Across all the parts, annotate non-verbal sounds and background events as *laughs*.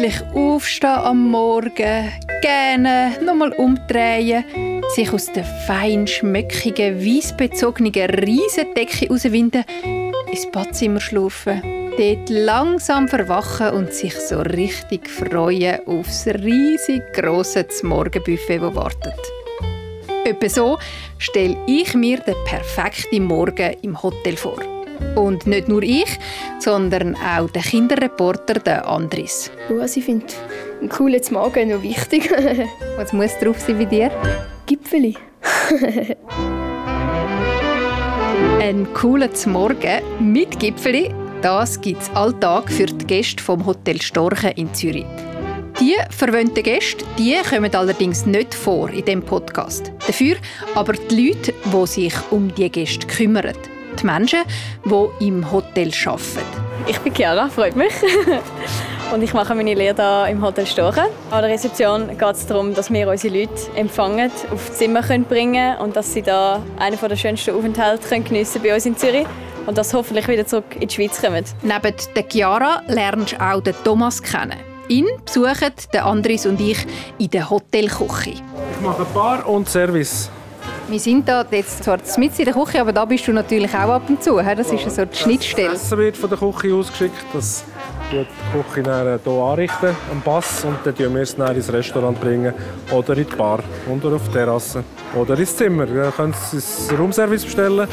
gemütlich aufstehen am Morgen, gerne nochmal umdrehen, sich aus der fein schmöckigen, weissbezogenen Riesendecke herauswinden, ins Badzimmer schlafen, dort langsam verwachen und sich so richtig freuen aufs riesig grosse Morgenbuffet, das wartet. Etwa so stelle ich mir den perfekten Morgen im Hotel vor. Und nicht nur ich, sondern auch der Kinderreporter der Andris. Also ich finde ein cooles Morgen noch wichtig. *laughs* Was muss drauf sein bei dir? Gipfeli. *laughs* ein cooler Morgen mit Gipfeli, das gibt es alltag für die Gäste vom Hotel Storchen in Zürich. Die verwöhnten Gäste die kommen allerdings nicht vor in dem Podcast. Dafür aber die Leute, die sich um die Gäste kümmern. Die Menschen, die im Hotel arbeiten. Ich bin Chiara, freut mich. *laughs* Und ich mache meine Lehre hier im Hotel Storchen. An der Rezeption geht es darum, dass wir unsere Leute empfangen, auf Zimmer bringen können und dass sie da einen der schönsten Aufenthalte geniessen bei uns in Zürich und dass sie hoffentlich wieder zurück in die Schweiz kommen. Neben der Chiara lernst du auch den Thomas kennen. Ihn besuchen der Andris und ich in der Hotelküche. Ich mache Bar und Service. Wir sind da jetzt zwar mit in der Küche, aber da bist du natürlich auch ab und zu. Das ist so die Schnittstelle. Das Essen wird von der Küche ausgeschickt. Das die Küche hier anrichten, am Pass. Und dann bringen wir es dann ins Restaurant bringen oder in die Bar oder auf die Terrasse oder ins Zimmer. Wir können es ins Raumservice bestellen.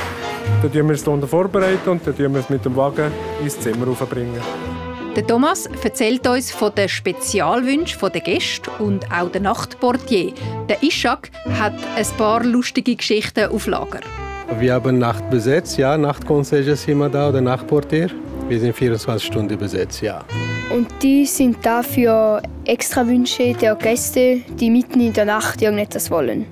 Dann vorbereiten wir es hier vorbereiten und dann bringen wir es mit dem Wagen ins Zimmer bringen. Der Thomas erzählt uns von den Spezialwünschen der Gäste und auch der Nachtportier. Der Ishak hat ein paar lustige Geschichten auf Lager. Wir haben Nacht besetzt, ja. Nachtconcierge ist immer da oder Nachtportier. Wir sind 24 Stunden besetzt, ja. Und die sind da für extra Wünsche der Gäste, die mitten in der Nacht irgendetwas wollen.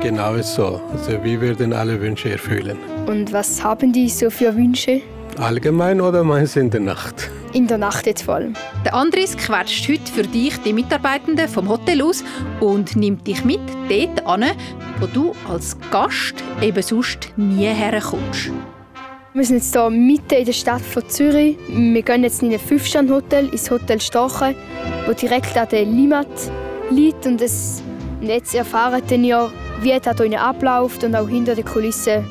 Genau so. Also wir werden alle Wünsche erfüllen. Und was haben die so für Wünsche? Allgemein oder meinst du in der Nacht? In der Nacht jetzt vor allem. Der Andris quetscht heute für dich die Mitarbeitenden vom Hotel aus und nimmt dich mit dort an, wo du als Gast eben sonst nie herkommst. Wir sind jetzt hier mitten in der Stadt von Zürich. Wir gehen jetzt in ein Fünf-Sterne-Hotel, ins Hotel Stachen, das direkt an der Limmat liegt. Und, es, jetzt erfahren wir ja, wie es hier abläuft und auch hinter den Kulissen,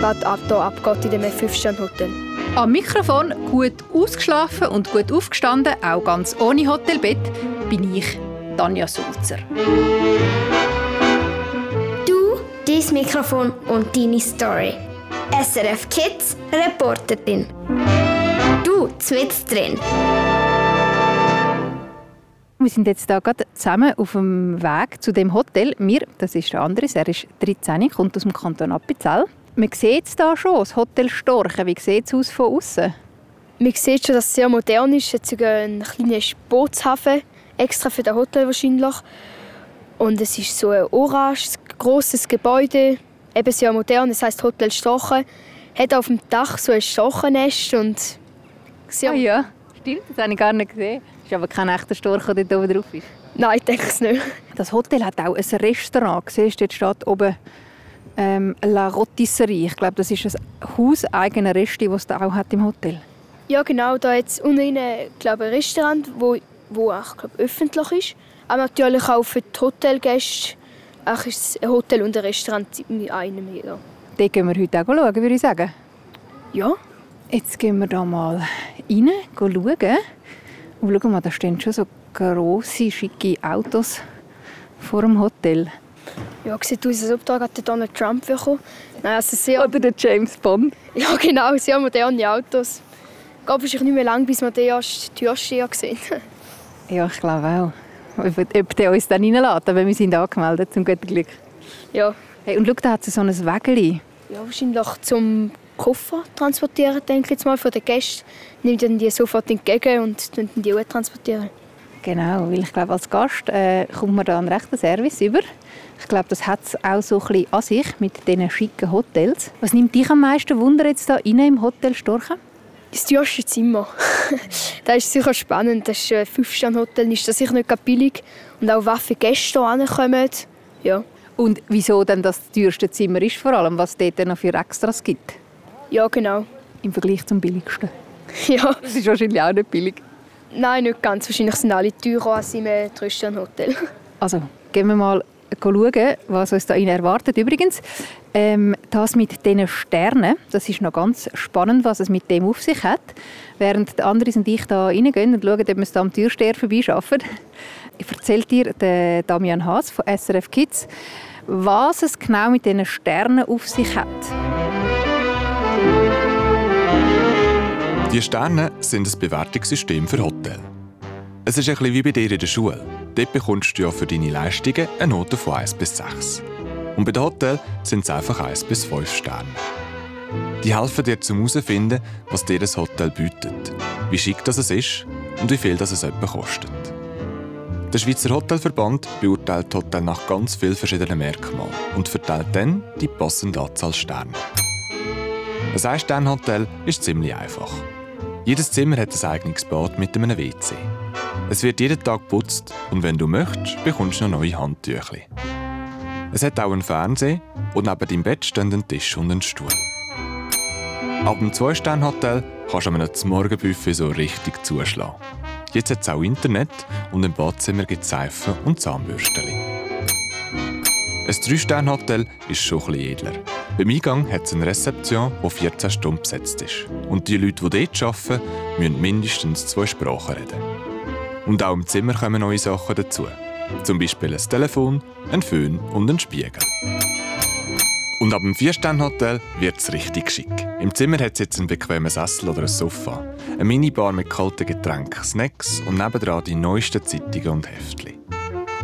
was hier abgeht in diesem Fünf-Sterne-Hotel. Am Mikrofon gut ausgeschlafen und gut aufgestanden, auch ganz ohne Hotelbett, bin ich, Tanja Sulzer. Du, dein Mikrofon und deine Story. SRF Kids Reporterin. Du, mit drin. Wir sind jetzt da gerade zusammen auf dem Weg zu dem Hotel. Mir, das ist der Andres, er ist 13, kommt aus dem Kanton Appenzell. Man sieht es hier schon, das Hotel Storchen. Wie sieht es aus von außen? Man sieht schon, dass es sehr modern ist. Es ist ein kleiner Bootshafen, extra für das Hotel wahrscheinlich. Und es ist so ein orange, grosses Gebäude, eben sehr modern. Es heißt Hotel Storchen. Hat auf dem Dach so ein Storchennest und sehr... Ah ja, stimmt, das habe ich gar nicht gesehen. Es ist aber kein echter Storch, der da oben drauf ist. Nein, ich denke es nicht. Das Hotel hat auch ein Restaurant. Siehst du, dort steht oben ähm, La Rotisserie. Ich glaube, das ist ein hauseigener Resti, das es da auch hat im Hotel. Ja, genau. Da jetzt unten glaube ein Restaurant, wo, wo auch glaube, öffentlich ist. Aber natürlich auch für die Hotelgäste. Auch ist ein Hotel und ein Restaurant in einem hier. Dort gehen wir heute auch schauen, würde ich sagen. Ja. Jetzt gehen wir da mal rein, schauen. Und schau mal, da stehen schon so grosse, schicke Autos vor dem Hotel. Ja, sieht aus, als ob da gerade Donald Trump kommt. Nein, also sehr... Oder der James Bond. *laughs* Ja, genau, sehr moderne Autos. Es geht wahrscheinlich nicht mehr lange, bis wir den Türsteher sehen. *laughs* ja, ich glaube auch. Ob, ob der uns dann reinlässt, aber wir sind angemeldet, zum guten Glück. Ja. Hey, und schau, da hat so ein Wägeli. Ja, wahrscheinlich zum Koffer transportieren, denke ich jetzt mal, von den Gästen. Nimmt dann die sofort entgegen und die auch transportieren. Genau, weil ich glaube, als Gast äh, kommt man da einen rechten Service über. Ich glaube, das hat es auch so ein bisschen an sich mit diesen schicken Hotels. Was nimmt dich am meisten Wunder jetzt da rein im Hotel Storchen? Das erste Zimmer. *laughs* das ist sicher spannend. Das ist ein Fünf-Sterne-Hotel, ist das sicher nicht billig. Und auch was für Gäste hier ankommen. Ja. Und wieso denn das teuerste Zimmer ist vor allem, was es dort noch für Extras gibt? Ja, genau. Im Vergleich zum billigsten? *laughs* Ja. Das ist wahrscheinlich auch nicht billig. Nein, nicht ganz. Wahrscheinlich sind alle teurer als im äh, Drei-Sterne-Hotel. Also, gehen wir mal schauen, was uns da erwartet. Übrigens, ähm, das mit diesen Sternen, das ist noch ganz spannend, was es mit dem auf sich hat. Während Andres und ich da reingehen und schauen, ob wir es am Türsteher vorbeischaffen, erzählt dir der Damian Haas von SRF Kids, was es genau mit diesen Sternen auf sich hat. Die Sterne sind ein Bewertungssystem für Hotels. Es ist ein bisschen wie bei dir in der Schule. Dort bekommst du ja für deine Leistungen eine Note von 1 bis 6. Und bei den Hotels sind es einfach 1 bis 5 Sterne. Die helfen dir zum herausfinden, was dir das Hotel bietet, wie schick das es ist und wie viel das es etwa kostet. Der Schweizer Hotelverband beurteilt Hotel nach ganz vielen verschiedenen Merkmalen und verteilt dann die passende Anzahl Sterne. Ein Ein-Sterne-Hotel ist ziemlich einfach. Jedes Zimmer hat ein eigenes Bad mit einem WC. Es wird jeden Tag geputzt und wenn du möchtest, bekommst du noch neue Handtücher. Es hat auch einen Fernseher und neben deinem Bett stehen ein Tisch und ein Stuhl. Ab dem Zwei-Sterne-Hotel kannst du einem Morgenbuffet so richtig zuschlagen. Jetzt hat es auch Internet und im Badzimmer gibt es Seifen und Zahnbürstchen. Ein Drei-Sterne-Hotel ist schon etwas edler. Beim Eingang hat es eine Rezeption, die 14 Stunden besetzt ist. Und die Leute, die dort arbeiten, müssen mindestens zwei Sprachen reden. Und auch im Zimmer kommen neue Sachen dazu. Zum Beispiel ein Telefon, ein Föhn und ein Spiegel. Und ab dem Vierstern-Hotel wird es richtig schick. Im Zimmer hat es jetzt einen bequemen Sessel oder ein Sofa, eine Minibar mit kalten Getränken, Snacks und nebendran die neuesten Zeitungen und Heftchen.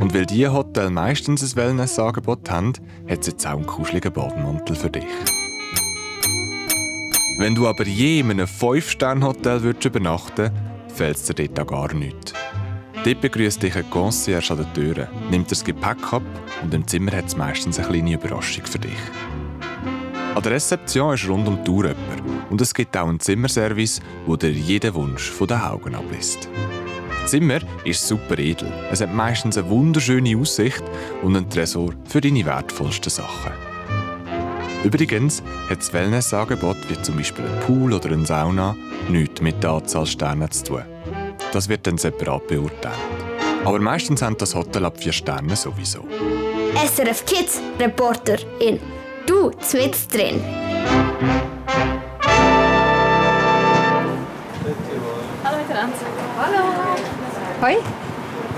Und weil diese Hotel meistens ein Wellness-Angebot haben, hat es jetzt auch einen kuscheligen Bademantel für dich. Wenn du aber je in einem 5-Stern-Hotel übernachten würdest, fällt es dir dort auch gar nichts. Dort begrüßt dich ein Concierge an der Tür, nimmt das Gepäck ab und im Zimmer hat es meistens eine kleine Überraschung für dich. An der Rezeption ist rund um die Tour jemand und es gibt auch einen Zimmerservice, wo dir jeden Wunsch von den Augen ablässt. Das Zimmer ist super edel. Es hat meistens eine wunderschöne Aussicht und einen Tresor für deine wertvollsten Sachen. Übrigens hat das Wellnessangebot wie zum Beispiel ein Pool oder eine Sauna nichts mit der Anzahl Sterne zu tun. Das wird dann separat beurteilt. Aber meistens haben das Hotel ab vier Sterne sowieso. SRF Kids Reporter in Du zwitzt drin. Hallo miteinander. Hoi.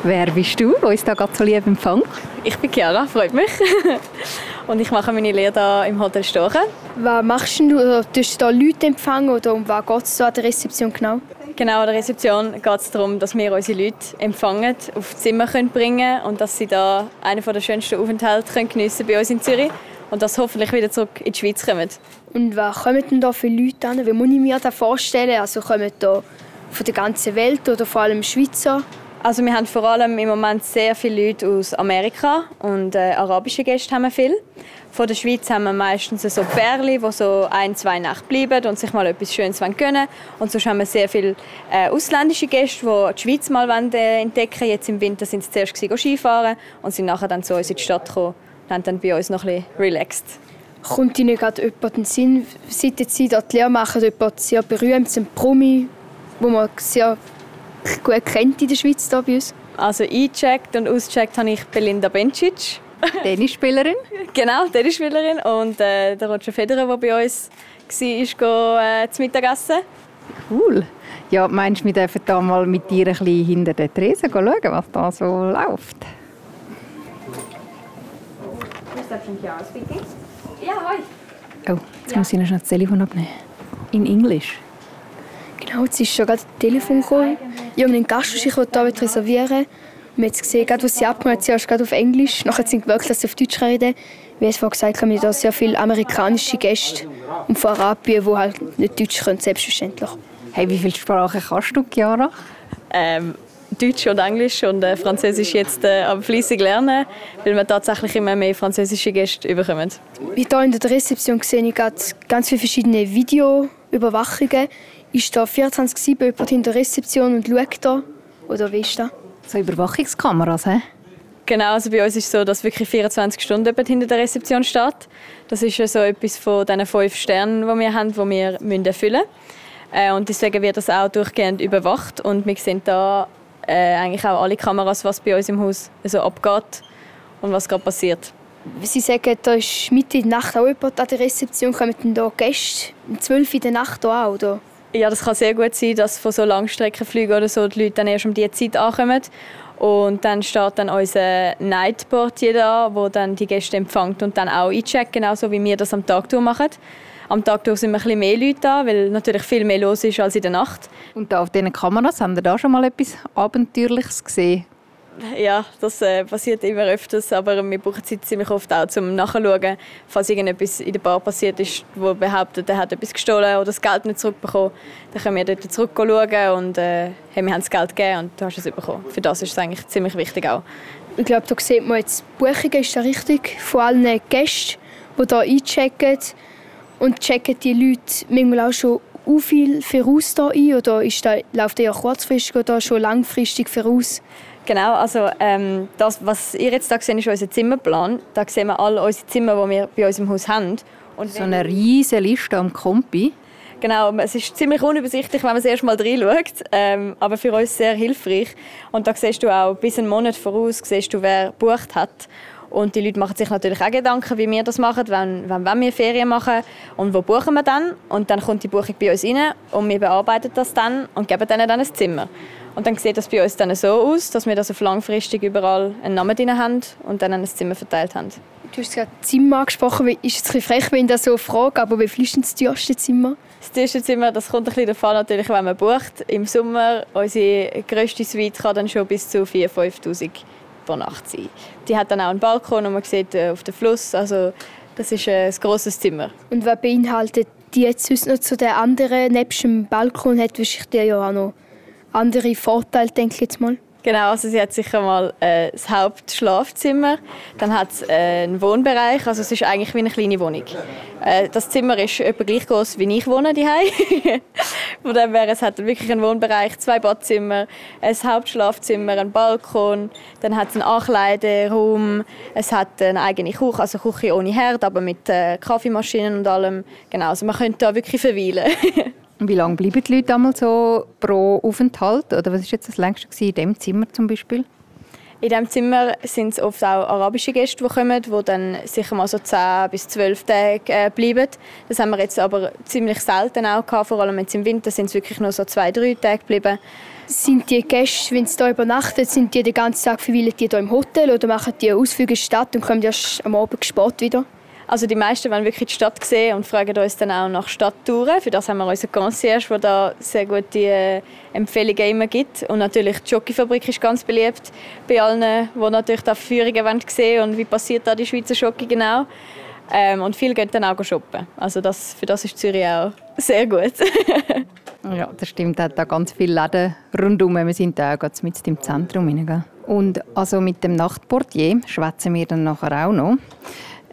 Wer bist du, der uns da gerade so lieb empfängt? Ich bin Chiara, freut mich. *laughs* Und ich mache meine Lehre hier im Hotel Stochen. Was machst du? Tust du da Leute empfangen oder um was geht es an der Rezeption genau? Genau, an der Rezeption geht es darum, dass wir unsere Leute empfangen, auf Zimmer können bringen und dass sie da einen der schönsten Aufenthalte können bei uns in Zürich und dass sie hoffentlich wieder zurück in die Schweiz kommen. Und was kommen denn da für Leute an? Wie muss ich mir das vorstellen? Also kommen da von der ganzen Welt oder vor allem Schweizer? Also wir haben vor allem im Moment sehr viele Leute aus Amerika und äh, arabische Gäste haben wir viel. Von der Schweiz haben wir meistens so Pärchen, die so ein, zwei Nächte bleiben und sich mal etwas Schönes gönnen Und sonst haben wir sehr viele äh, ausländische Gäste, die die Schweiz mal wollen, äh, entdecken wollen. Jetzt im Winter sind sie zuerst Skifahren und sind nachher dann zu uns in die Stadt gekommen und haben dann bei uns noch ein bisschen relaxed. Kommt Ihnen gerade jemand in den Sinn, seit Sie dort Lehre machen, jemand sehr berühmt, ein Promi, wo man sehr gut kennt in der Schweiz hier bei uns? Also eingecheckt und ausgecheckt habe ich Belinda Bencic. Tennisspielerin. *laughs* genau, Tennisspielerin. Und äh, der Roger Federer, der bei uns war, ist go, äh, zum Mittagessen. Cool. Ja, meinst du, wir dürfen da mal mit dir ein bisschen hinter der Tresen schauen, was da so läuft? Ja, hoi. Oh, jetzt muss ich noch schnell das Telefon abnehmen. In Englisch. Genau, jetzt ist schon gerade ein Telefon gekommen. Irgendein Gast, der sich hier reservieren will. Wir haben jetzt gesehen, gerade, was sie abgemacht hat, sie gerade auf Englisch. Nachher sind wirklich, dass sie auf Deutsch reden. Wie es vorhin gesagt haben, wir haben sehr viele amerikanische Gäste und von Arabien, die halt nicht Deutsch können, selbstverständlich. Hey, wie viele Sprachen kannst du, Chiara? Ähm, Deutsch und Englisch und äh, Französisch jetzt äh, aber fließig lernen, weil wir tatsächlich immer mehr französische Gäste überkommen. Wie hier in der Rezeption sehe ich ganz viele verschiedene Videoüberwachungen. Ist da 24-7 jemand in der Rezeption und schaut da? Oder wie ist das? So Überwachungskameras, hä? Genau, also bei uns ist es so, dass wirklich 24 Stunden jemand hinter der Rezeption steht. Das ist ja so etwas von diesen fünf Sternen, die wir haben, die wir erfüllen müssen. Äh, und deswegen wird das auch durchgehend überwacht und wir sehen da äh, eigentlich auch alle Kameras, was bei uns im Haus so abgeht und was gerade passiert. Sie sagen, da ist Mitte in der Nacht auch jemand an der Rezeption, kommen dann da Gäste um 12 Uhr in der Nacht auch, oder? Ja, das kann sehr gut sein, dass von so Langstreckenflügen oder so die Leute dann erst um diese Zeit ankommen. Und dann steht dann unser Nightportier da, wo dann die Gäste empfängt und dann auch eincheckt, genauso wie wir das am Tag machen. Am Tag sind ein bisschen mehr Leute da, weil natürlich viel mehr los ist als in der Nacht. Und da auf diesen Kameras haben wir da schon mal etwas Abenteuerliches gesehen? Ja, das äh, passiert immer öfters, aber wir brauchen Zeit ziemlich oft auch zum Nachschauen, falls irgendetwas in der Bar passiert ist, wo behauptet, er hat etwas gestohlen oder das Geld nicht zurückbekommen. Dann können wir dort zurück schauen und äh, hey, wir haben das Geld gegeben und du hast es bekommen. Für das ist es eigentlich ziemlich wichtig auch. Ich glaube, da sieht man jetzt, Buchungen ist da richtig, von allen Gästen, die hier einchecken und checken die Leute manchmal auch schon u viel voraus da ein oder ist da, läuft der ja kurzfristig oder schon langfristig voraus? Genau, also ähm, das, was ihr jetzt da seht, ist unser Zimmerplan. Da sehen wir alle unsere Zimmer, die wir bei uns im Haus haben. Und so eine riesige Liste am Kompi. Genau, es ist ziemlich unübersichtlich, wenn man das erste Mal reinschaut, ähm, aber für uns sehr hilfreich. Und da siehst du auch bis einen Monat voraus, siehst du, wer gebucht hat. Und die Leute machen sich natürlich auch Gedanken, wie wir das machen, wenn, wenn, wenn wir Ferien machen und wo buchen wir dann. Und dann kommt die Buchung bei uns rein und wir bearbeiten das dann und geben denen dann ein Zimmer. Und dann sieht das bei uns dann so aus, dass wir das auf langfristig überall einen Namen drin haben und dann ein Zimmer verteilt haben. Du hast gerade Zimmer angesprochen. Ist es ein frech, wenn ich das so frage, aber wie viel ist das teuerste Zimmer? Das teuerste Zimmer, das kommt ein bisschen davon natürlich, wenn man bucht. Im Sommer, unsere grösste Suite kann dann schon bis zu 4'000, 5'000 pro Nacht sein. Die hat dann auch einen Balkon und man sieht äh, auf den Fluss. Also das ist äh, ein grosses Zimmer. Und was beinhaltet die jetzt sonst noch zu den anderen? Neben dem Balkon hat wahrscheinlich ja auch noch andere Vorteile, denke ich jetzt mal. Genau, also sie hat sicher mal äh, das Hauptschlafzimmer, dann hat es äh, einen Wohnbereich, also es ist eigentlich wie eine kleine Wohnung. Äh, das Zimmer ist etwa gleich groß wie ich wohne daheim. *laughs* Von dem her, es hat wirklich einen Wohnbereich, zwei Badzimmer, ein Hauptschlafzimmer, einen Balkon, dann hat es einen Ankleideraum, es hat eine eigene Küche, also Küche ohne Herd, aber mit äh, Kaffeemaschinen und allem. Genau, also man könnte da wirklich verweilen. *laughs* Wie lange bleiben die Leute einmal so pro Aufenthalt? Oder was war jetzt das längste in diesem Zimmer zum Beispiel? In diesem Zimmer sind es oft auch arabische Gäste, die kommen, die dann sicher mal so 10 bis 12 Tage äh, bleiben. Das haben wir jetzt aber ziemlich selten auch gehabt, vor allem jetzt im Winter sind es wirklich nur so zwei, drei Tage geblieben. Sind die Gäste, wenn sie hier übernachten, sind die den ganzen Tag verweilen die hier im Hotel oder machen die Ausflüge in die Stadt und kommen erst am Abend spät wieder? Also die meisten wollen wirklich die Stadt sehen und fragen uns dann auch nach Stadttouren. Für das haben wir unseren Concierge, der da sehr gute äh, Empfehlungen immer gibt. Und natürlich die Schokifabrik ist ganz beliebt bei allen, die natürlich da Führungen wollen sehen und wie passiert da die Schweizer Schoki genau. Ähm, und viele gehen dann auch shoppen. Also das, für das ist Zürich auch sehr gut. *laughs* ja, das stimmt. Es hat da ganz viele Läden rundum. Wir sind da auch mit im Zentrum. Und also mit dem Nachtportier schwätzen wir dann nachher auch noch.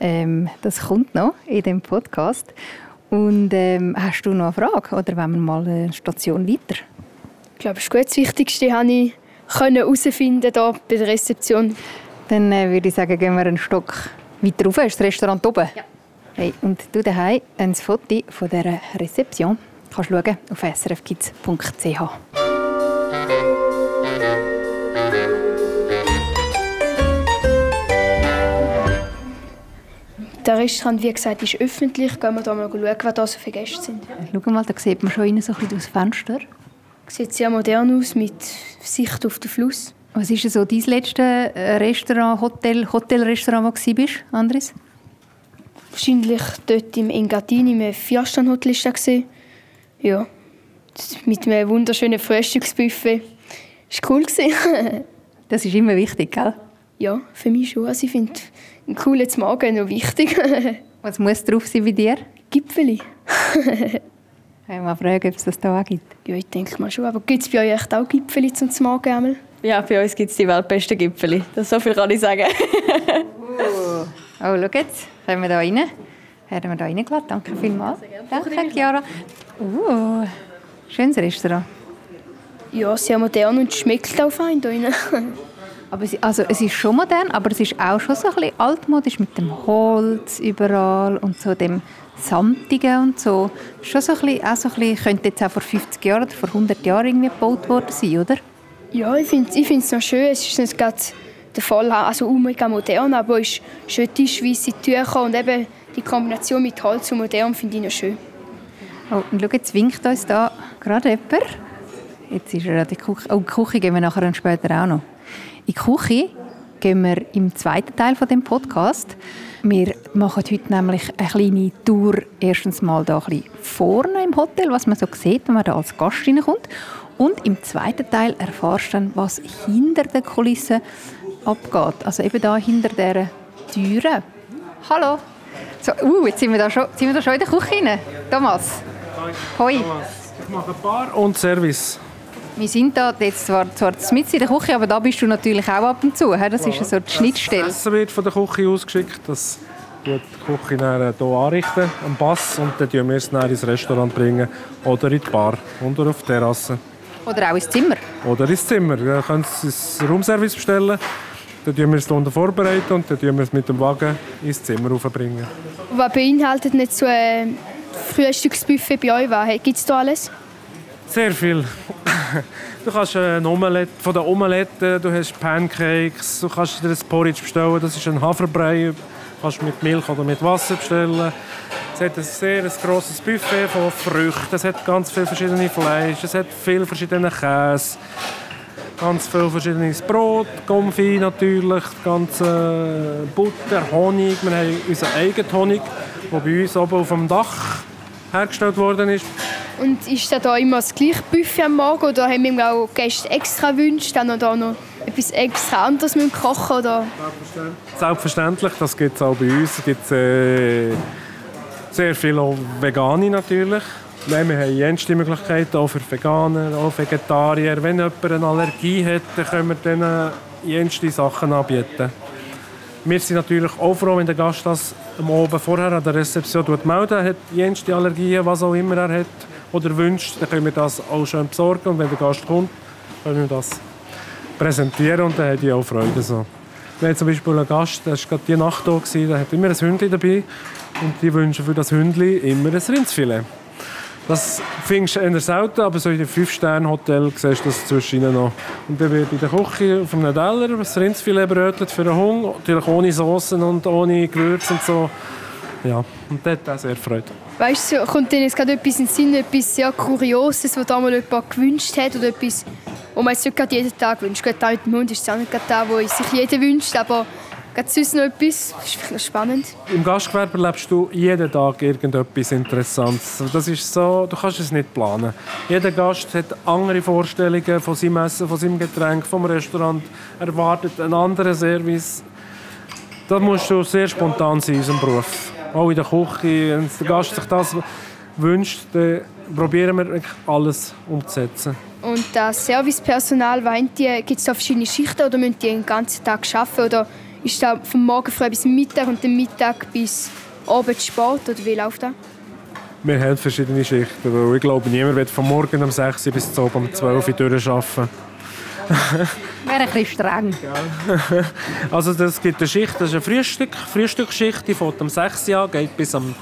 Ähm, das kommt noch in dem Podcast. Und ähm, hast du noch eine Frage oder wollen wir mal eine Station weiter? Ich glaube, das, gut. das Wichtigste habe ich herausfinden hier bei der Rezeption. Dann äh, würde ich sagen, gehen wir einen Stock weiter rauf. Ist das Restaurant oben? Ja. Hey, und du daheim ein Foto von dieser Rezeption kannst du schauen auf srfkids.ch. Der Restaurant, wie gesagt, ist öffentlich. Gehen wir da mal schauen, was da so viele Gäste sind. Schau mal, da sieht man schon innen so ein bisschen das Fenster. Sieht sehr modern aus, mit Sicht auf den Fluss. Was ist so dein letztes äh, Restaurant, Hotel, Hotelrestaurant, wo du warst, Andres? Wahrscheinlich dort im Engadin, im Vierstern-Hotel war Ja, mit einem wunderschönen Frühstücksbuffet. Das war cool. *laughs* das ist immer wichtig, gell? Ja, für mich schon. Also ich finde ein cooles Magen noch wichtig. *laughs* Was muss drauf sein bei dir? Gipfeli. *laughs* Ich mal fragen, ob es das hier auch gibt. Ja, ich denke mal schon. Aber gibt es bei euch echt auch Gipfeli zum Magen? Ja, bei uns gibt es die weltbesten Gipfeli. Das so viel kann ich sagen. *laughs* Oh, schau jetzt. Kommen wir da rein? Haben wir da reingeladen? Danke vielmals. Danke, Chiara. Uh, schönes Restaurant. Ja, sehr modern und schmeckt auch fein hier Aber es, also, es ist schon modern, aber es ist auch schon so ein bisschen altmodisch mit dem Holz überall und so dem Samtigen und so. Schon so ein bisschen, auch so ein bisschen, könnte jetzt auch vor 50 Jahren oder vor 100 Jahren irgendwie gebaut worden sein, oder? Ja, ich finde ich es noch schön. Es ist nicht gerade der Fall, also mega modern, aber es ist schön tischweise Tücher und eben die Kombination mit Holz und modern finde ich noch schön. Oh, und schau, jetzt winkt uns da gerade jemand. Jetzt ist er an der Küche. Oh, die Küche gehen wir nachher später auch noch. In die Küche gehen wir im zweiten Teil von dem Podcast. Wir machen heute nämlich eine kleine Tour. Erstens mal da ein bisschen vorne im Hotel, was man so sieht, wenn man da als Gast reinkommt. Und im zweiten Teil erfährst du dann, was hinter den Kulissen abgeht. Also eben da hinter dieser Türe. Hallo. So, uh, jetzt sind wir, da schon, sind wir da schon in der Küche rein. Thomas. Hoi. Ich mache Bar und Service. Wir sind da jetzt zwar, zwar mit in der Küche, aber da bist du natürlich auch ab und zu. Das ist so die Schnittstelle. Das Essen wird von der Küche ausgeschickt. Das wird die Küche dann hier anrichten, am Bass. Und dann bringen wir es dann ins Restaurant bringen oder in die Bar oder auf die Terrasse. Oder auch ins Zimmer. Oder ins Zimmer. Ihr könnt es ins Raumservice bestellen. Dann tun wir es unten vorbereiten und dann tun wir es mit dem Wagen ins Zimmer raufbringen. Was beinhaltet nicht so ein Frühstücksbuffet bei euch? Gibt es da alles? Sehr viel. Du kannst ein Omelette, von der Omelette, du hast Pancakes, du kannst dir ein Porridge bestellen, das ist ein Haferbrei, kannst mit Milch oder mit Wasser bestellen. Es hat ein sehr ein grosses Buffet von Früchten, es hat ganz viele verschiedene Fleisch, es hat viele verschiedene Käse, ganz viel verschiedenes Brot, Konfi natürlich, ganze Butter, Honig. Wir haben unseren eigenen Honig, der bei uns oben auf dem Dach hergestellt worden ist. Und ist da immer das gleiche Buffet am Morgen oder haben wir auch Gäste extra Wünsche, dann noch, noch etwas extra anderes mit kochen oder? Selbstverständlich, das gibt es auch bei uns. Es gibt äh, sehr viele Vegane natürlich. Nein, wir haben jenste Möglichkeiten, auch für Veganer, auch Vegetarier. Wenn jemand eine Allergie hat, dann können wir denen jenste Sachen anbieten. Wir sind natürlich auch froh, wenn der Gast das am Oben vorher an der Rezeption meldet, er hat jenste Allergien, was auch immer er hat oder wünscht, dann können wir das auch schön besorgen und wenn der Gast kommt, können wir das präsentieren und dann hat die auch Freude. So. Wir haben zum Beispiel einen Gast, der war gerade die Nacht da, der hat immer ein Hündchen dabei und die wünschen für das Hündchen immer ein Rindsfilet. Das findest du eher selten, aber so in einem 5-Sterne-Hotel siehst du das zwischen noch. Und dann wird in der Küche auf einem Teller das Rindsfilet brötelt für einen Hunger, natürlich ohne Soßen und ohne Gewürz und so. Ja, und das hat auch sehr Freude. Weißt du, kommt dir jetzt gerade etwas in den Sinn, etwas sehr Kurioses, was damals jemand gewünscht hat oder etwas, was man jetzt nicht gerade jeden Tag wünscht? Gerade da mit dem Hund ist es auch nicht gerade da, wo sich jeder wünscht, aber Gibt es sonst noch etwas? Das ist vielleicht spannend. Im Gastgewerbe erlebst du jeden Tag irgendetwas Interessantes. Das ist so, du kannst es nicht planen. Jeder Gast hat andere Vorstellungen von seinem Essen, von seinem Getränk, vom Restaurant, erwartet einen anderen Service. Da musst du sehr spontan sein in unserem Beruf. Auch in der Küche. Wenn der Gast sich das wünscht, dann probieren wir alles umzusetzen. Und das Servicepersonal, gibt es da verschiedene Schichten oder müssen die den ganzen Tag arbeiten? Oder ist das vom Morgen früh bis Mittag und dann Mittag bis Abend Sport oder wie läuft das? Wir haben verschiedene Schichten, weil ich glaube, niemand wird von morgen um 6 Uhr bis um 12 Uhr durcharbeiten. *laughs* Wäre ein bisschen streng. also es gibt eine Schicht, das ist eine Frühstück, Frühstücksschicht, die fängt um 6 Uhr geht bis um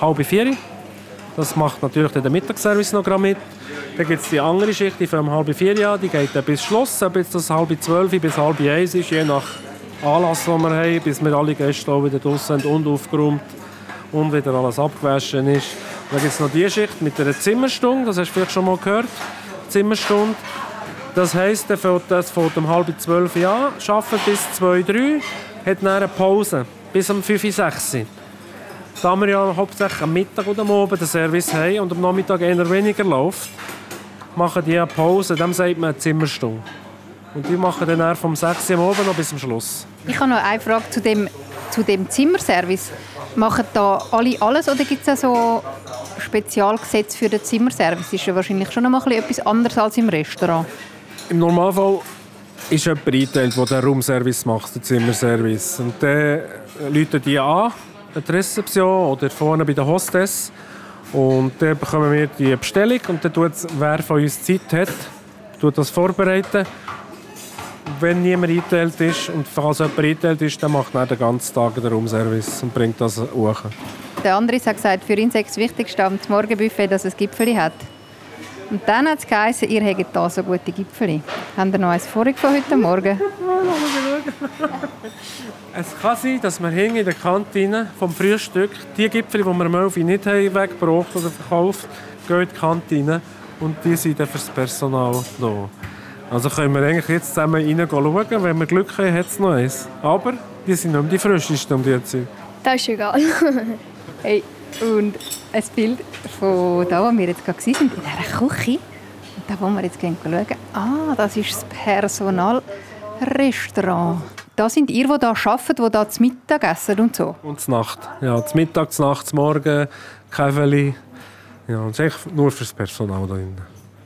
halb 4 Uhr. Das macht natürlich der Mittagsservice noch mit. Dann gibt es die andere Schicht, die fängt um halb 4 Uhr die geht bis Schluss, bis das halb 12 bis halb 1 ist, je nach Anlass, den wir haben, bis wir alle Gäste auch wieder draußen sind und aufgeräumt und wieder alles abgewaschen ist. Dann gibt es noch die Schicht mit einer Zimmerstunde, das hast du vielleicht schon mal gehört. Zimmerstunde. Das heisst, der fängt, das fängt um halb zwölf an, arbeitet bis zwei, drei, hat dann eine Pause bis um fünf, sechs. Da wir ja hauptsächlich am Mittag oder am Abend den Service haben und am Nachmittag eher weniger läuft, machen die eine Pause, dem sagt man eine Zimmerstunde. Und die machen dann vom 6 Uhr oben noch bis zum Schluss. Ich habe noch eine Frage zu dem, zu dem Zimmerservice. Machen da alle alles oder gibt es so Spezialgesetze für den Zimmerservice? Das ist ja wahrscheinlich schon noch mal etwas anderes als im Restaurant. Im Normalfall ist jemand eingeteilt, der den Raumservice macht, den Zimmerservice. Und dann rufen die an, an die Rezeption oder vorne bei der Hostess. Und dann bekommen wir die Bestellung und dann tut wer von uns Zeit hat, tut das vorbereiten wenn niemand eingeteilt ist und falls jemand eingeteilt ist, dann macht er den ganzen Tag den Raumservice und bringt das hoch. der Andres hat gesagt, für ihn sei das Wichtigste am Morgenbuffet, dass es Gipfeli hat. Und dann hat es geheißen, ihr hättet da so gute Gipfeli. Habt ihr noch eins vorig von heute Morgen? Es kann sein, dass wir hinten in der Kantine vom Frühstück die Gipfel, die wir am 11 Uhr nicht haben weggebracht oder verkauft, gehen in die Kantine und die sind dann für das Personal da. Also können wir eigentlich jetzt zusammen rein schauen. Wenn wir Glück haben, hat es noch eins. Aber die sind nicht die frischesten um die Zeit. Das ist egal. *laughs* Hey, und ein Bild von da, wo wir jetzt gerade waren, in dieser Küche. Und da, wo wir jetzt gehen schauen. Ah, das ist das Personalrestaurant. Da sind ihr, die da arbeiten, die da zum Mittag essen und so. Und zur Nacht. Ja, zum Mittag, zur Nacht, zum Morgen, Käfeli. Ja, und eigentlich nur für das Personal da drin.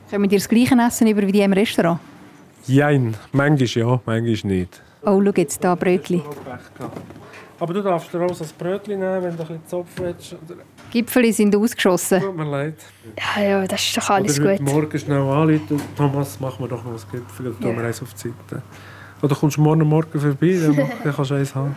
Können wir das gleiche essen über wie die im Restaurant? Jein. Manchmal ja, manchmal nicht. Oh, schau jetzt da, Brötchen. Aber du darfst dir auch so ein Brötchen nehmen, wenn du ein bisschen Zopf willst. Oder- Gipfeli sind ausgeschossen. Tut mir leid. Ja, ja, das ist doch alles Oder heute gut. morgen schnell anrufen. Thomas, machen wir doch noch ein Gipfel. Oder tun wir eins auf die Seite. Oder kommst du morgen Morgen vorbei, dann, mach- dann kannst du eins haben.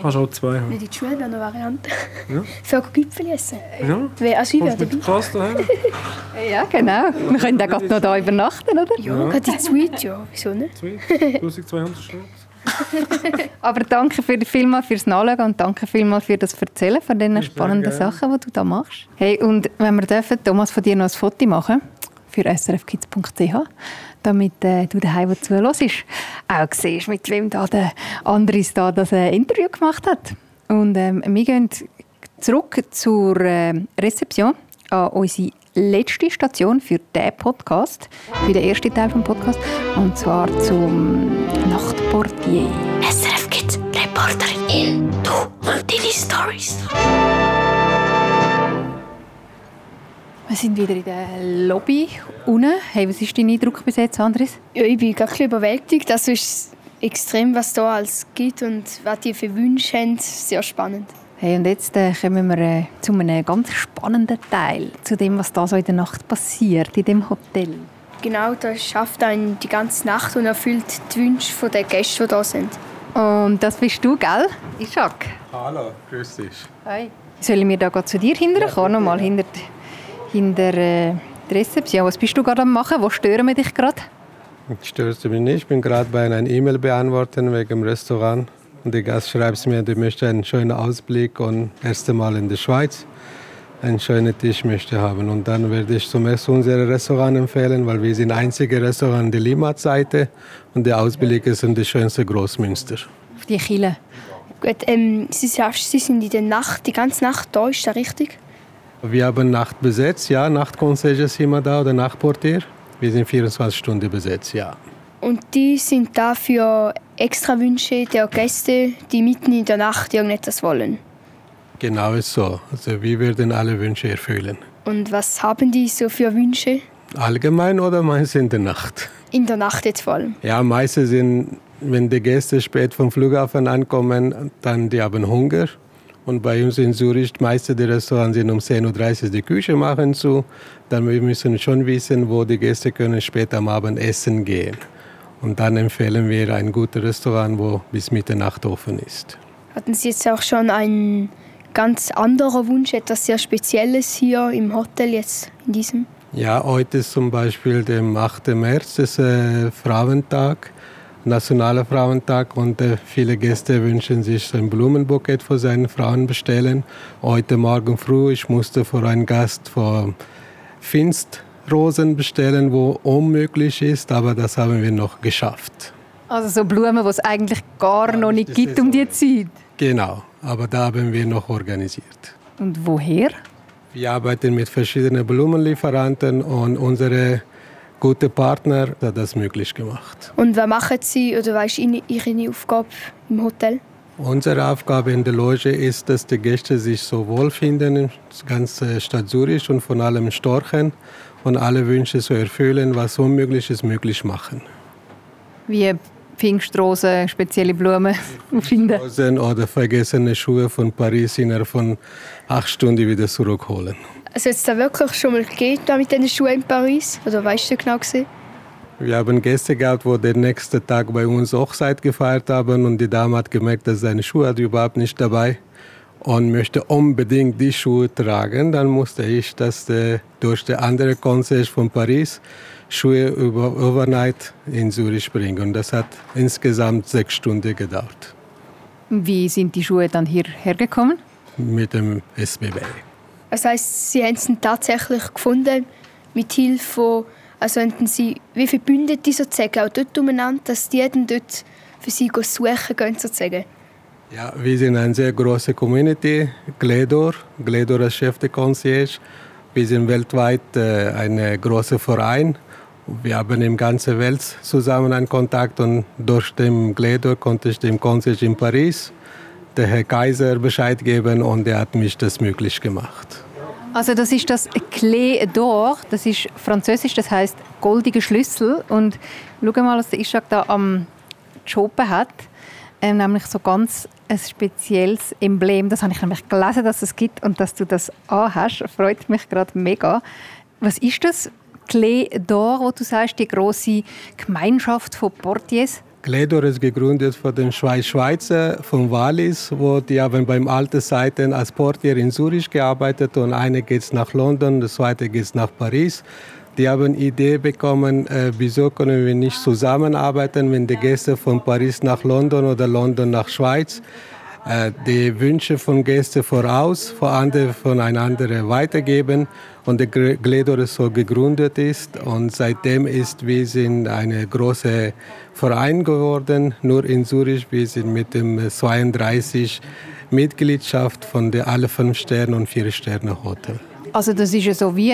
Kannst auch zwei haben. Nicht in die Schule wäre noch eine Variante. Ja. Für Gipfel essen. Ja, Wer- Also ich wäre dabei. Kasse daher. *laughs* Ja, genau. Wir können auch gerade noch hier übernachten, oder? Ja, gerade die Sweet, ja. Wieso nicht? Zwei, 1200 Stutz. Aber danke für vielmals fürs Nachschauen und danke vielmals für das Erzählen von den spannenden. Sachen, die du da machst. Hey, und wenn wir dürfen, Thomas, von dir noch ein Foto machen für srfkids.ch, damit äh, du daheim, wo du zuhörst, auch siehst, mit wem da der Andris da das äh, Interview gemacht hat. Und ähm, wir gehen zurück zur äh, Rezeption an unsere letzte Station für diesen Podcast, für den ersten Teil des Podcasts, und zwar zum Nachtportier. SRF Kids Reporterin in Du und deine Stories. Wir sind wieder in der Lobby unten. Hey, was ist dein Eindruck bis jetzt, Andres? Ja, ich bin bisschen überwältigt. Das ist extrem, was da alles gibt und was die für Wünsche haben. Sehr spannend. Hey, und jetzt äh, kommen wir äh, zu einem ganz spannenden Teil, zu dem, was da so in der Nacht passiert, in dem Hotel. Genau, da schafft einen die ganze Nacht und erfüllt die Wünsche der Gäste, die da sind. Und das bist du, gell? Ishak. Hallo, grüß dich. Hi. Sollen wir da grad zu dir hinterher kommen? Nochmal hinter, hinter äh, die Rezeption. Was bist du gerade am machen? Wo stören wir dich gerade? Störst du mich nicht? Ich bin gerade bei einer E-Mail beantworten wegen dem Restaurant. Und der Gast schreibt mir, der möchte einen schönen Ausblick und erste Mal in der Schweiz einen schönen Tisch möchte haben. Und dann werde ich zum ersten unser Restaurant empfehlen, weil wir sind das einzige Restaurant an der Limmat-Seite und der Ausblick ist in das schönste Großmünster. Auf die Kille. Gut, ähm, Sie, Sie sind in der Nacht, die ganze Nacht da, ist das richtig? Wir haben Nacht besetzt, ja, Nachtconcierge ist immer da oder Nachtportier. Wir sind 24 Stunden besetzt, ja. Und die sind da für extra Wünsche der Gäste, die mitten in der Nacht irgendetwas wollen. Genau ist so. Also wir werden alle Wünsche erfüllen. Und was haben die so für Wünsche? Allgemein oder meist in der Nacht? In der Nacht jetzt vor allem. Ja, meistens sind, wenn die Gäste spät vom Flughafen ankommen, dann die haben Hunger. Und bei uns in Zürich, die meisten der Restaurants sind um 10.30 Uhr die Küche machen zu. Dann wir müssen schon wissen, wo die Gäste können später am Abend essen gehen. Und dann empfehlen wir ein gutes Restaurant, wo bis Mitternacht offen ist. Hatten Sie jetzt auch schon einen ganz anderen Wunsch, etwas sehr Spezielles hier im Hotel jetzt in diesem? Ja, heute ist zum Beispiel der 8. März, das ist äh, Frauentag, Nationaler Frauentag und äh, viele Gäste wünschen sich ein Blumenbukett für seine Frauen bestellen. Heute Morgen früh, ich musste für einen Gast für Finstrosen bestellen, wo unmöglich ist, aber das haben wir noch geschafft. Also so Blumen, die es eigentlich gar noch nicht gibt um die Zeit. Genau, aber da haben wir noch organisiert. Und woher? Wir arbeiten mit verschiedenen Blumenlieferanten und unsere gute Partner hat das möglich gemacht. Und was machen Sie oder was ist Ihre Aufgabe im Hotel? Unsere Aufgabe in der Loge ist, dass die Gäste sich so wohlfinden in der ganzen Stadt Zürich und von allem Storchen und alle Wünsche zu erfüllen, was unmöglich ist, möglich machen. Wie Pfingstrosen, spezielle Blumen *laughs* finden. Rosen oder vergessene Schuhe von Paris innerhalb von acht Stunden wieder zurückholen. Also jetzt da wirklich schon mal gegeben mit diesen Schuhen in Paris? Oder weißt du genau gesehen? Wir haben Gäste gehabt, wo den nächsten Tag bei uns Hochzeit gefeiert haben und die Dame hat gemerkt, dass seine Schuhe hat überhaupt nicht dabei. Und möchte unbedingt die Schuhe tragen, dann musste ich das äh, durch die andere Concierge von Paris Schuhe über Overnight in Zürich bringen. Und das hat insgesamt sechs Stunden gedauert. Wie sind die Schuhe dann hierher gekommen? Mit dem SBB. Das heisst, Sie haben sie tatsächlich gefunden mit Hilfe von, also hatten Sie wie viele Bündete sozusagen auch dort umeinander, dass die dann dort für Sie suchen gehen sozusagen? Ja, wir sind eine sehr große Community, Gledor, Gledor als Chef de Concierge. Wir sind weltweit äh, ein großer Verein. Wir haben in ganzen Welt zusammen einen Kontakt und durch den Gledor konnte ich dem Concierge in Paris, der Herr Kaiser, Bescheid geben und er hat mich das möglich gemacht. Also das ist das Clé d'Or, das ist französisch, das heißt goldige Schlüssel und schau mal, was der Ishak da am Schopen hat, ähm, nämlich so ganz ein spezielles Emblem. Das habe ich nämlich gelesen, dass es gibt und dass du das anhast. Freut mich gerade mega. Was ist das? Clé d'Or, wo du sagst, die große Gemeinschaft von Portiers? Gledor ist gegründet von den Schweizer von Wallis, wo die haben beim alten Seiten als Portier in Zürich gearbeitet und eine geht nach London, das zweite geht nach Paris. Die haben Idee bekommen, äh, wieso können wir nicht zusammenarbeiten, wenn die Gäste von Paris nach London oder London nach Schweiz äh, die Wünsche von Gästen voraus, von anderen voneinander weitergeben und der Gledor so gegründet ist und seitdem ist wir sind eine große Verein geworden, nur in Zürich wir sind mit dem 32 Mitgliedschaft von der alle fünf Sterne und vier Sterne Hotel. Also das ist ja so wie,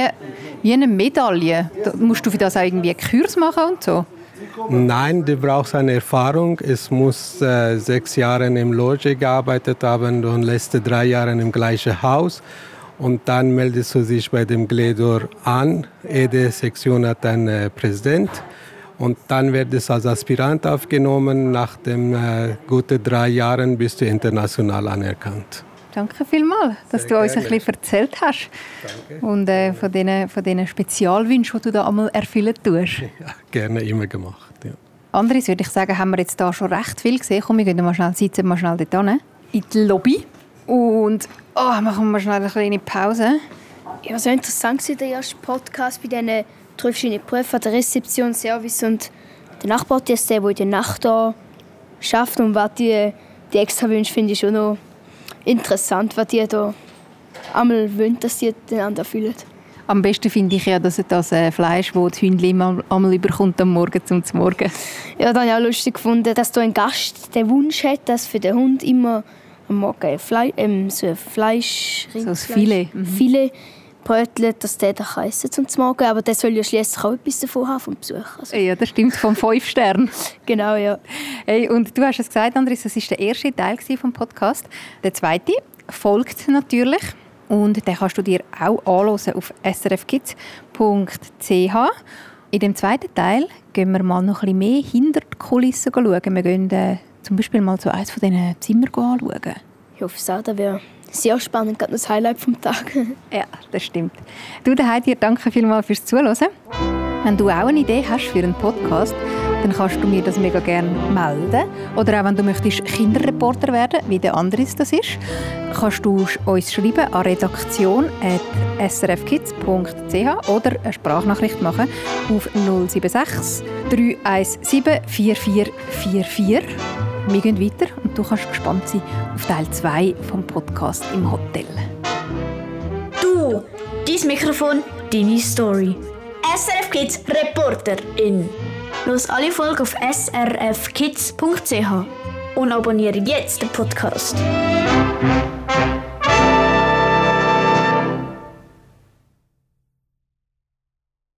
wie eine Medaille. Da musst du für das auch irgendwie Kurs machen und so? Nein, du brauchst eine Erfahrung. Es muss äh, sechs Jahre im Loge gearbeitet haben und letzte drei Jahre im gleichen Haus. Und dann meldest du dich bei dem Gledor an. Jede Sektion hat einen äh, Präsident. Und dann wird es als Aspirant aufgenommen. Nach den äh, guten drei Jahren bist du international anerkannt. Danke vielmals, dass Sehr du uns ein bisschen erzählt hast. Danke. Und äh, von diesen von den Spezialwünschen, die du da einmal erfüllen tust. *laughs* Ja, gerne immer gemacht. Ja. Anderes würde ich sagen, haben wir jetzt da schon recht viel gesehen. Komm, wir gehen mal schnell, sitzen mal schnell dort hin, in die Lobby. Und oh, machen wir schnell eine kleine Pause. Ja, so interessant war der erste Podcast bei diesen drei verschiedenen Berufen, der Rezeption, Service und der Nachbartest, der in der Nacht da schafft und was die, die extra Wünsche finde ich schon noch interessant, was die da einmal wollen, dass die einander fühlen. Am besten finde ich ja, dass das äh, Fleisch, das das Hündchen einmal überkommt am Morgen zum Morgen. Ja, dann habe ich auch lustig gefunden, dass da ein Gast den Wunsch hat, dass für den Hund immer am Morgen Fle ähm, so ein Fleisch, so ein Filet, mhm. Filet brötelt, dass der da essen zum Morgen. Aber der soll ja schließlich auch etwas davon haben vom Besuch. Also. Ja, das stimmt, vom fünf Stern. *laughs* genau, ja. Hey, und du hast es gesagt, Andres, das war der erste Teil vom Podcast. Der zweite folgt natürlich. Und den kannst du dir auch anhören auf srfkids.ch. In dem zweiten Teil gehen wir mal noch ein bisschen mehr hinter die Kulissen schauen. Wir gehen äh, zum Beispiel mal so eines von diesen Zimmern anschauen. Ich hoffe, es auch, das wäre sehr spannend, gerade das Highlight vom Tag. *laughs* ja, das stimmt. Du, daheim dir danke vielmals fürs Zuhören. Wenn du auch eine Idee hast für einen Podcast, dann kannst du mir das mega gerne melden. Oder auch wenn du möchtest Kinderreporter werden, wie der Andres das ist, kannst du uns schreiben an redaktion.srfkids.ch oder eine Sprachnachricht machen auf 076 317 4444. Wir gehen weiter und du kannst gespannt sein auf Teil 2 vom Podcast im Hotel. Du, dein Mikrofon, deine Story. SRF Kids Reporterin. Los alle Folgen auf srfkids.ch und abonniere jetzt den Podcast.